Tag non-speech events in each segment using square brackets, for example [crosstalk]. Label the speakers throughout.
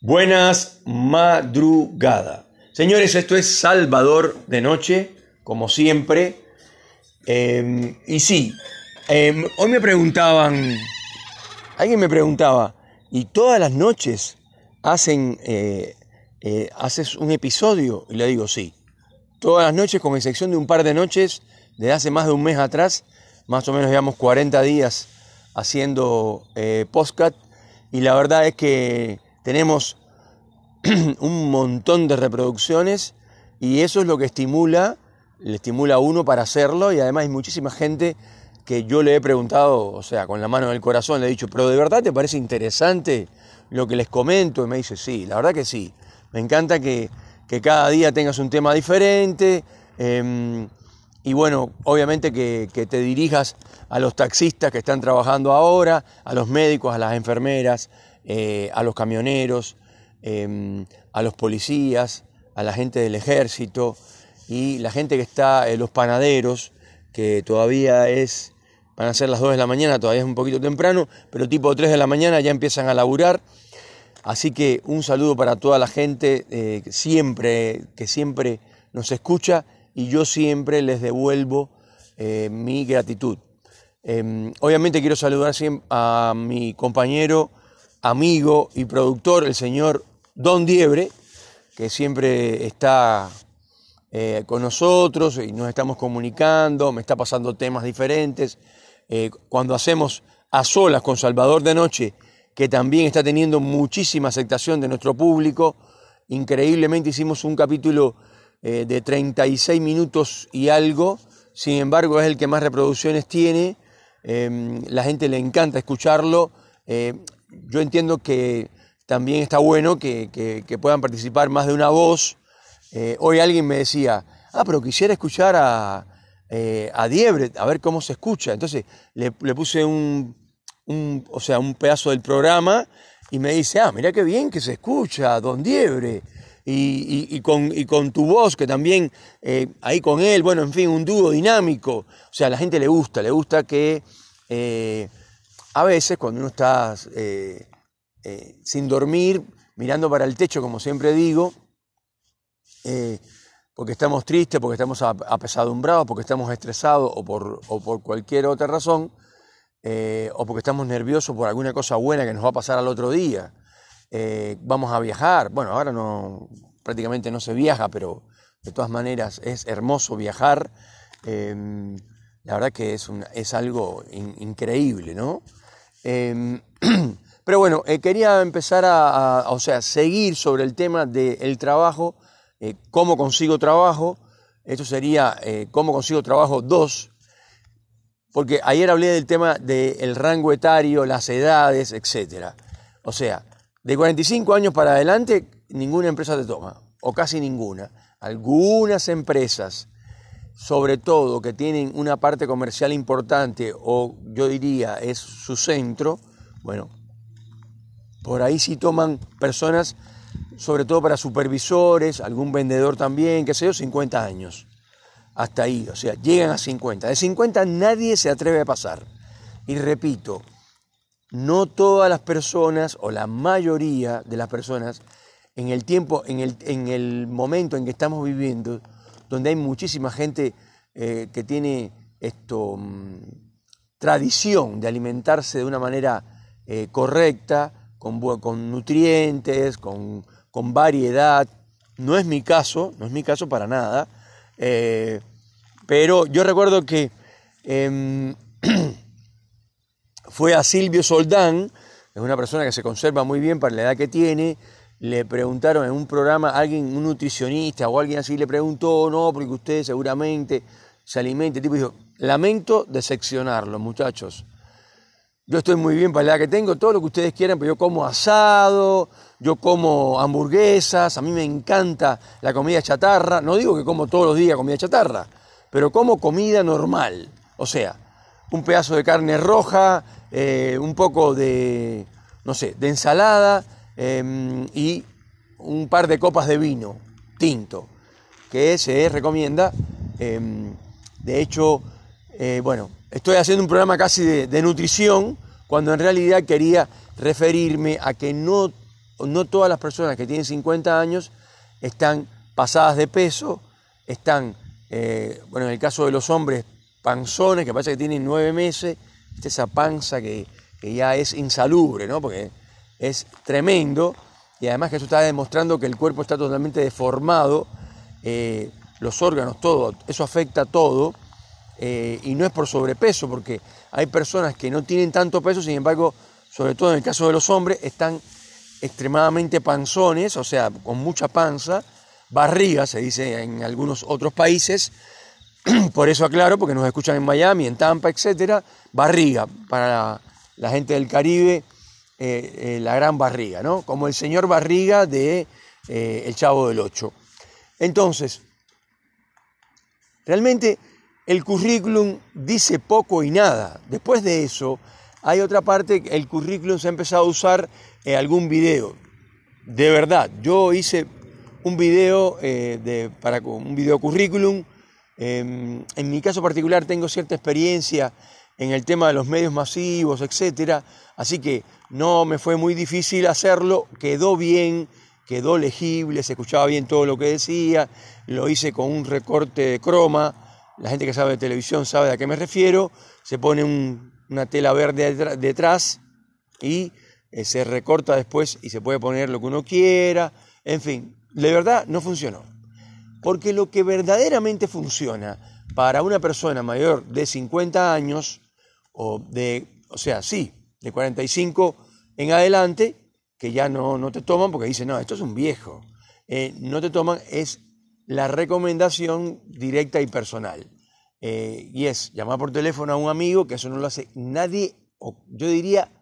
Speaker 1: Buenas madrugada. Señores, esto es Salvador de Noche, como siempre. Eh, y sí, eh, hoy me preguntaban, alguien me preguntaba, ¿y todas las noches hacen, eh, haces un episodio? Y le digo, sí. Todas las noches, con excepción de un par de noches, desde hace más de un mes atrás, más o menos llevamos 40 días haciendo postcat. Y la verdad es que tenemos [clears throat] un montón de reproducciones y eso es lo que estimula, le estimula a uno para hacerlo y además hay muchísima gente que yo le he preguntado, o sea, con la mano en el corazón, le he dicho, pero ¿de verdad te parece interesante lo que les comento? Y me dice, sí, la verdad que sí. Me encanta que, cada día tengas un tema diferente. Em, y bueno, obviamente que, te dirijas a los taxistas que están trabajando ahora, a los médicos, a las enfermeras, eh, a los camioneros, em, a los policías, a la gente del ejército y la gente que está, en los panaderos, que todavía es, van a ser las 2 de la mañana, todavía es un poquito temprano, pero tipo 3 de la mañana ya empiezan a laburar. Así que un saludo para toda la gente eh, siempre, que siempre nos escucha y yo siempre les devuelvo eh, mi gratitud. Em, obviamente quiero saludar a mi compañero amigo y productor, el señor Don Diebre, que siempre está eh, con nosotros y nos estamos comunicando, me está pasando temas diferentes. Eh, cuando hacemos a solas con Salvador de Noche, que también está teniendo muchísima aceptación de nuestro público, increíblemente hicimos un capítulo eh, de 36 minutos y algo, sin embargo es el que más reproducciones tiene, em, la gente le encanta escucharlo yo entiendo que también está bueno que, puedan participar más de una voz. Eh, hoy alguien me decía, ah, pero quisiera escuchar a, eh, a Diebre, a ver cómo se escucha. Entonces le, puse un, o sea, un pedazo del programa y me dice, ah, mira qué bien que se escucha, don Diebre. Y, con, con, tu voz, que también eh, ahí con él, bueno, en fin, un dúo dinámico. O sea, a la gente le gusta, le gusta que a veces cuando uno está eh, eh, sin dormir, mirando para el techo, como siempre digo, eh, porque estamos tristes, porque estamos apesadumbrados, porque estamos estresados o por, cualquier otra razón, o porque estamos nerviosos por alguna cosa buena que nos va a pasar al otro día. vamos a viajar. Bueno, ahora no, prácticamente no se viaja, pero de todas maneras es hermoso viajar. la verdad que es, es algo increíble, ¿no? Em, [clears throat] pero bueno, eh, quería empezar a, o sea, seguir sobre el tema del trabajo, eh, cómo consigo trabajo. Esto sería eh, cómo consigo trabajo 2, porque ayer hablé del tema del rango etario, las edades, etc. O sea, de 45 años para adelante, ninguna empresa te toma, o casi ninguna. Algunas empresas sobre todo que tienen una parte comercial importante o yo diría es su centro, bueno, por ahí sí toman personas, sobre todo para supervisores, algún vendedor también, qué sé yo, 50 años. Hasta ahí, o sea, llegan a 50. De 50 nadie se atreve a pasar. Y repito, no todas las personas o la mayoría de las personas en el tiempo, en el, en el momento en que estamos viviendo, donde hay muchísima gente eh, que tiene esto, mm, tradición de alimentarse de una manera eh, correcta, con, con nutrientes, con, variedad. No es mi caso, no es mi caso para nada, eh, pero yo recuerdo que em, [clears throat] fue a Silvio Soldán, es una persona que se conserva muy bien para la edad que tiene, le preguntaron en un programa, alguien, un nutricionista o alguien así le preguntó, no, porque usted seguramente se alimente, tipo dijo, lamento decepcionarlo, muchachos. Yo estoy muy bien para la que tengo, todo lo que ustedes quieran, pero yo como asado, yo como hamburguesas, a mí me encanta la comida chatarra, no digo que como todos los días comida chatarra, pero como comida normal, o sea, un pedazo de carne roja, eh, un poco de, no sé, de ensalada, Em, y un par de copas de vino tinto, que se recomienda. Em, de hecho, eh, bueno, estoy haciendo un programa casi de, nutrición, cuando en realidad quería referirme a que no no todas las personas que tienen 50 años están pasadas de peso, están, eh, bueno, en el caso de los hombres, panzones, que parece que tienen nueve meses, esa panza que, ya es insalubre, ¿no? Porque es tremendo, y además que eso está demostrando que el cuerpo está totalmente deformado, eh, los órganos, todo, eso afecta todo, eh, y no es por sobrepeso, porque hay personas que no tienen tanto peso, sin embargo, sobre todo en el caso de los hombres, están extremadamente panzones, o sea, con mucha panza, barriga, se dice en algunos otros países, [clears throat] por eso aclaro, porque nos escuchan en Miami, en Tampa, etcétera, barriga, para la, gente del Caribe, eh, eh, la gran barriga, ¿no? Como el señor barriga de El Chavo del Ocho. Entonces, realmente el currículum dice poco y nada. Después de eso, hay otra parte, el currículum se ha empezado a usar en algún video. De verdad, yo hice un video eh, de, para un video currículum. Em, en mi caso particular tengo cierta experiencia en el tema de los medios masivos, etcétera, así que no me fue muy difícil hacerlo, quedó bien, quedó legible, se escuchaba bien todo lo que decía, lo hice con un recorte de croma, la gente que sabe de televisión sabe a qué me refiero, se pone una tela verde detrás y eh, se recorta después y se puede poner lo que uno quiera, en fin, de verdad no funcionó. Porque lo que verdaderamente funciona para una persona mayor de 50 años, o de, o sea, sí, de 45 en adelante, que ya no, no te toman porque dicen, no, esto es un viejo, eh, no te toman, es la recomendación directa y personal. Eh, y es llamar por teléfono a un amigo, que eso no lo hace nadie, o yo diría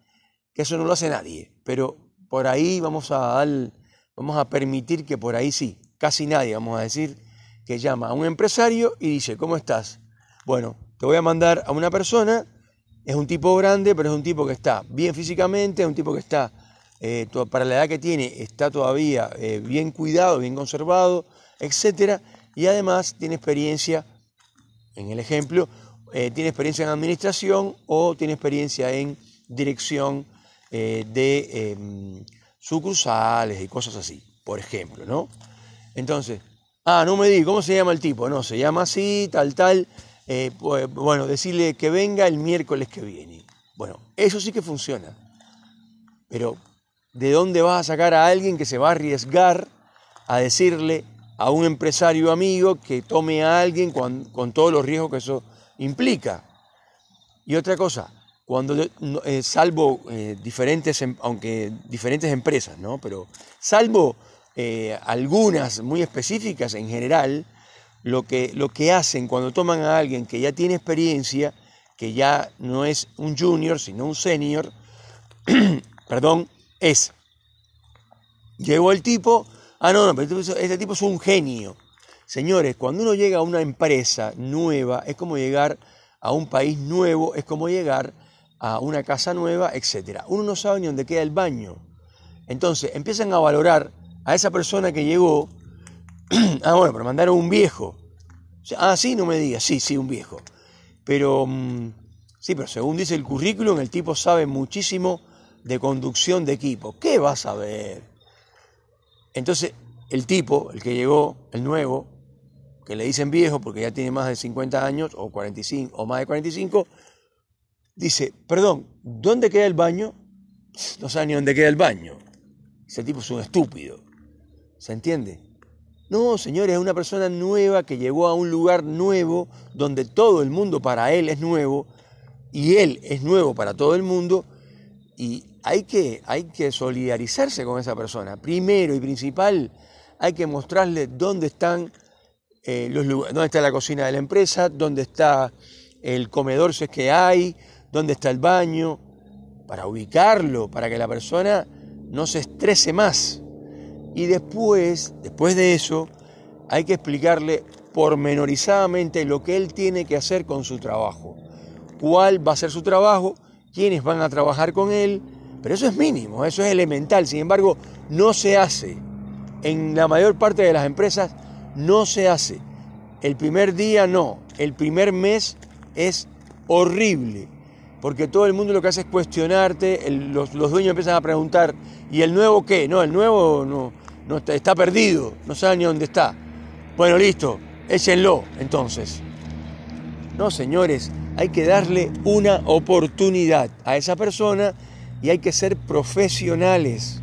Speaker 1: que eso no lo hace nadie, pero por ahí vamos a dar, vamos a permitir que por ahí sí, casi nadie, vamos a decir, que llama a un empresario y dice, ¿cómo estás? Bueno, te voy a mandar a una persona, es un tipo grande, pero es un tipo que está bien físicamente, es un tipo que está, eh, para la edad que tiene, está todavía eh, bien cuidado, bien conservado, etcétera, y además tiene experiencia, en el ejemplo, eh, tiene experiencia en administración o tiene experiencia en dirección de em, sucursales y cosas así, por ejemplo, ¿no? Entonces, ah, no me di, ¿cómo se llama el tipo? No, se llama así, tal, tal. Eh, pues, bueno, decirle que venga el miércoles que viene. Bueno, eso sí que funciona. Pero, ¿de dónde vas a sacar a alguien que se va a arriesgar a decirle a un empresario amigo que tome a alguien con, todos los riesgos que eso implica. Y otra cosa, cuando eh, salvo eh, diferentes, em, aunque diferentes empresas, ¿no? Pero salvo eh, algunas muy específicas en general, lo que, lo que hacen cuando toman a alguien que ya tiene experiencia, que ya no es un junior, sino un senior, [clears throat] perdón, es, llegó el tipo, Ah, no, no, pero este tipo es un genio. Señores, cuando uno llega a una empresa nueva, es como llegar a un país nuevo, es como llegar a una casa nueva, etc. Uno no sabe ni dónde queda el baño. Entonces empiezan a valorar a esa persona que llegó. [clears throat] ah, bueno, pero mandaron un viejo. Ah, sí, no me digas, sí, sí, un viejo. Pero, mm, sí, pero según dice el currículum, el tipo sabe muchísimo de conducción de equipo. ¿Qué vas a ver? Entonces, el tipo, el que llegó, el nuevo, que le dicen viejo porque ya tiene más de 50 años o 45 o más de 45, dice, perdón, ¿dónde queda el baño? No sabe ni dónde queda el baño. Ese tipo es un estúpido. ¿Se entiende? No, señores, es una persona nueva que llegó a un lugar nuevo donde todo el mundo para él es nuevo y él es nuevo para todo el mundo y hay que, hay que solidarizarse con esa persona. Primero y principal, hay que mostrarle dónde están eh, los lugares, dónde está la cocina de la empresa, dónde está el comedor si es que hay, dónde está el baño, para ubicarlo, para que la persona no se estrese más. Y después, después de eso, hay que explicarle pormenorizadamente lo que él tiene que hacer con su trabajo. ¿Cuál va a ser su trabajo? ¿Quiénes van a trabajar con él? Pero eso es mínimo, eso es elemental. Sin embargo, no se hace. En la mayor parte de las empresas no se hace. El primer día no, el primer mes es horrible. porque todo el mundo lo que hace es cuestionarte, los, dueños empiezan a preguntar, ¿y el nuevo qué? No, el nuevo no, no está, está, perdido, no sabe ni dónde está. Bueno, listo, échenlo entonces. No, señores, hay que darle una oportunidad a esa persona y hay que ser profesionales.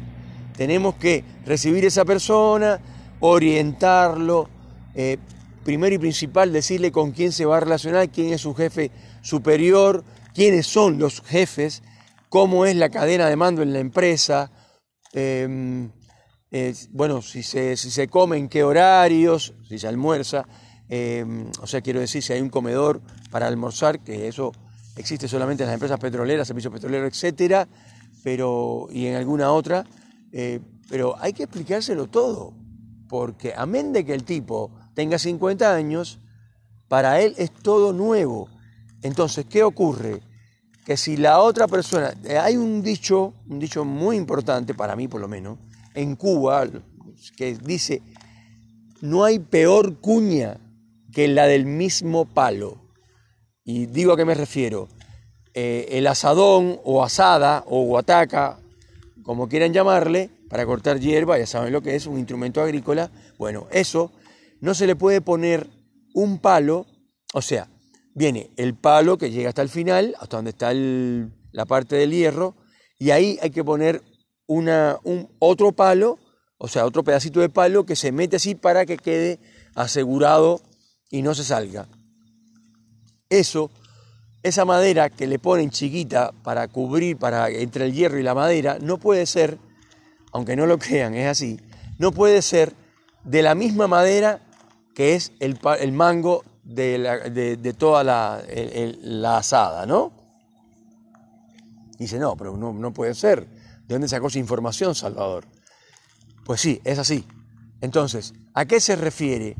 Speaker 1: Tenemos que recibir a esa persona, orientarlo, eh, primero y principal decirle con quién se va a relacionar, quién es su jefe superior, quiénes son los jefes, cómo es la cadena de mando en la empresa, em, bueno, si se, si se come, en qué horarios, si se almuerza, em, o sea, quiero decir, si hay un comedor para almorzar, que eso existe solamente en las empresas petroleras, servicios petroleros, etcétera, pero, y en alguna otra, eh, pero hay que explicárselo todo, porque amén de que el tipo tenga 50 años, para él es todo nuevo. Entonces, ¿qué ocurre? Que si la otra persona, eh, hay un dicho, un dicho muy importante para mí por lo menos, en Cuba, que dice, no hay peor cuña que la del mismo palo. Y digo a qué me refiero. Eh, el asadón o asada o guataca, como quieran llamarle, para cortar hierba, ya saben lo que es, un instrumento agrícola. Bueno, eso no se le puede poner un palo, o sea, viene el palo que llega hasta el final, hasta donde está la parte del hierro, y ahí hay que poner una, un, otro palo, o sea, otro pedacito de palo que se mete así para que quede asegurado y no se salga. Eso, esa madera que le ponen chiquita para cubrir, para entre el hierro y la madera, no puede ser, aunque no lo [laughs] crean, es así, no puede ser de la misma madera que es el, el mango de, toda la, la, asada, ¿no? Dice, no, pero no, no puede ser. ¿De dónde sacó esa información, Salvador? Pues sí, es así. Entonces, ¿a qué se refiere?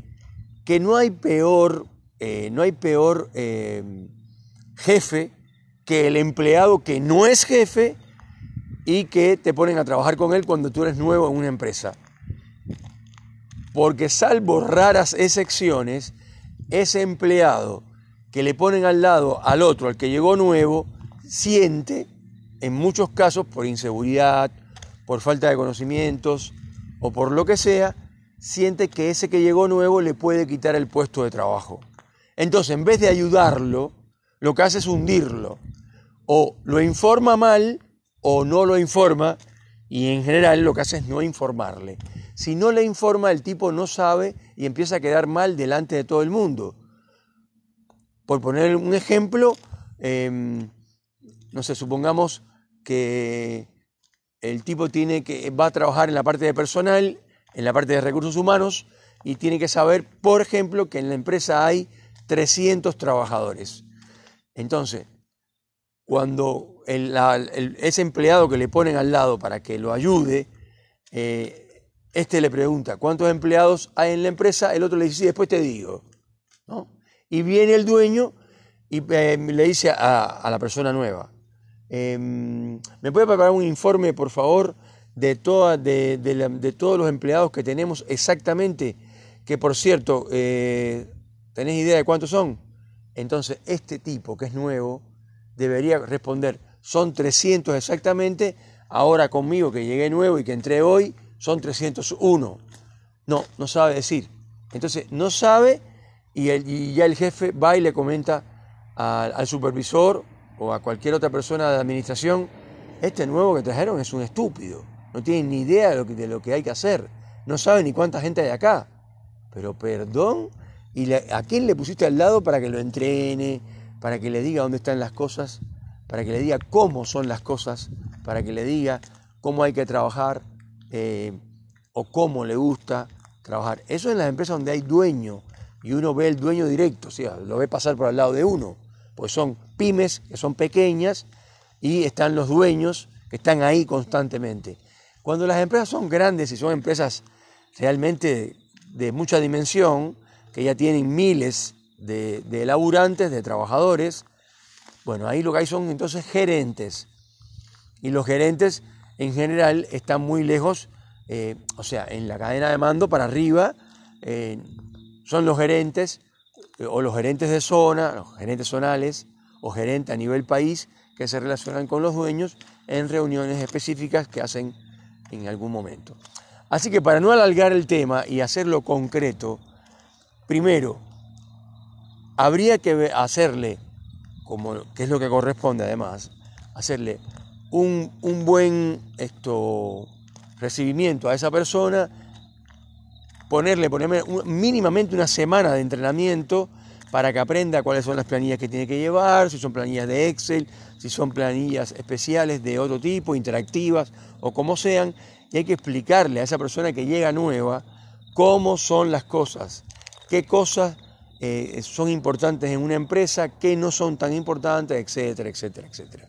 Speaker 1: Que no hay peor, eh, no hay peor eh, jefe que el empleado que no es jefe y que te ponen a trabajar con él cuando tú eres nuevo en una empresa. Porque salvo raras excepciones, ese empleado que le ponen al lado al otro, al que llegó nuevo, siente, en muchos casos, por inseguridad, por falta de conocimientos o por lo que sea, siente que ese que llegó nuevo le puede quitar el puesto de trabajo. Entonces, en vez de ayudarlo, lo que hace es hundirlo. O lo informa mal o no lo informa y en general lo que hace es no informarle. Si no le informa, el tipo no sabe y empieza a quedar mal delante de todo el mundo. Por poner un ejemplo, em, no sé, supongamos que el tipo tiene que, va a trabajar en la parte de personal, en la parte de recursos humanos, y tiene que saber, por ejemplo, que en la empresa hay 300 trabajadores. Entonces, cuando ese empleado que le ponen al lado para que lo ayude, eh, este le pregunta, ¿cuántos empleados hay en la empresa? El otro le dice, sí, después te digo. Y viene el dueño y eh, le dice a, la persona nueva, em, ¿me puede preparar un informe, por favor, de, de, todos los empleados que tenemos exactamente? Que, por cierto, eh, ¿tenés idea de cuántos son? Entonces, este tipo, que es nuevo, debería responder, son 300 exactamente, ahora conmigo que llegué nuevo y que entré hoy, son 301. No, no sabe decir. Entonces, no sabe y, ya el jefe va y le comenta al, supervisor o a cualquier otra persona de administración, este nuevo que trajeron es un estúpido, no tiene ni idea de lo que, de lo que hay que hacer, no sabe ni cuánta gente hay acá. Pero perdón, ¿y a quién le pusiste al lado para que lo entrene, para que le diga dónde están las cosas, para que le diga cómo son las cosas, para que le diga cómo hay que trabajar? Eh, o cómo le gusta trabajar. Eso en las empresas donde hay dueño y uno ve el dueño directo, o sea, lo ve pasar por al lado de uno, pues son pymes que son pequeñas y están los dueños que están ahí constantemente. Cuando las empresas son grandes y son empresas realmente de, mucha dimensión, que ya tienen miles de, de laburantes, de trabajadores, bueno, ahí lo que hay son entonces gerentes. Y los gerentes en general están muy lejos, eh, o sea, en la cadena de mando para arriba eh, son los gerentes o los gerentes de zona, los gerentes zonales o gerentes a nivel país que se relacionan con los dueños en reuniones específicas que hacen en algún momento. Así que para no alargar el tema y hacerlo concreto, primero, habría que hacerle, como, que es lo que corresponde además, hacerle un, buen esto, recibimiento a esa persona, ponerle, ponerle mínimamente una semana de entrenamiento para que aprenda cuáles son las planillas que tiene que llevar, si son planillas de Excel, si son planillas especiales de otro tipo, interactivas o como sean, y hay que explicarle a esa persona que llega nueva cómo son las cosas, qué cosas eh, son importantes en una empresa, qué no son tan importantes, etcétera, etcétera, etcétera.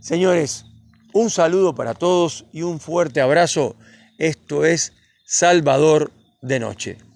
Speaker 1: Señores, un saludo para todos y un fuerte abrazo. Esto es Salvador de Noche.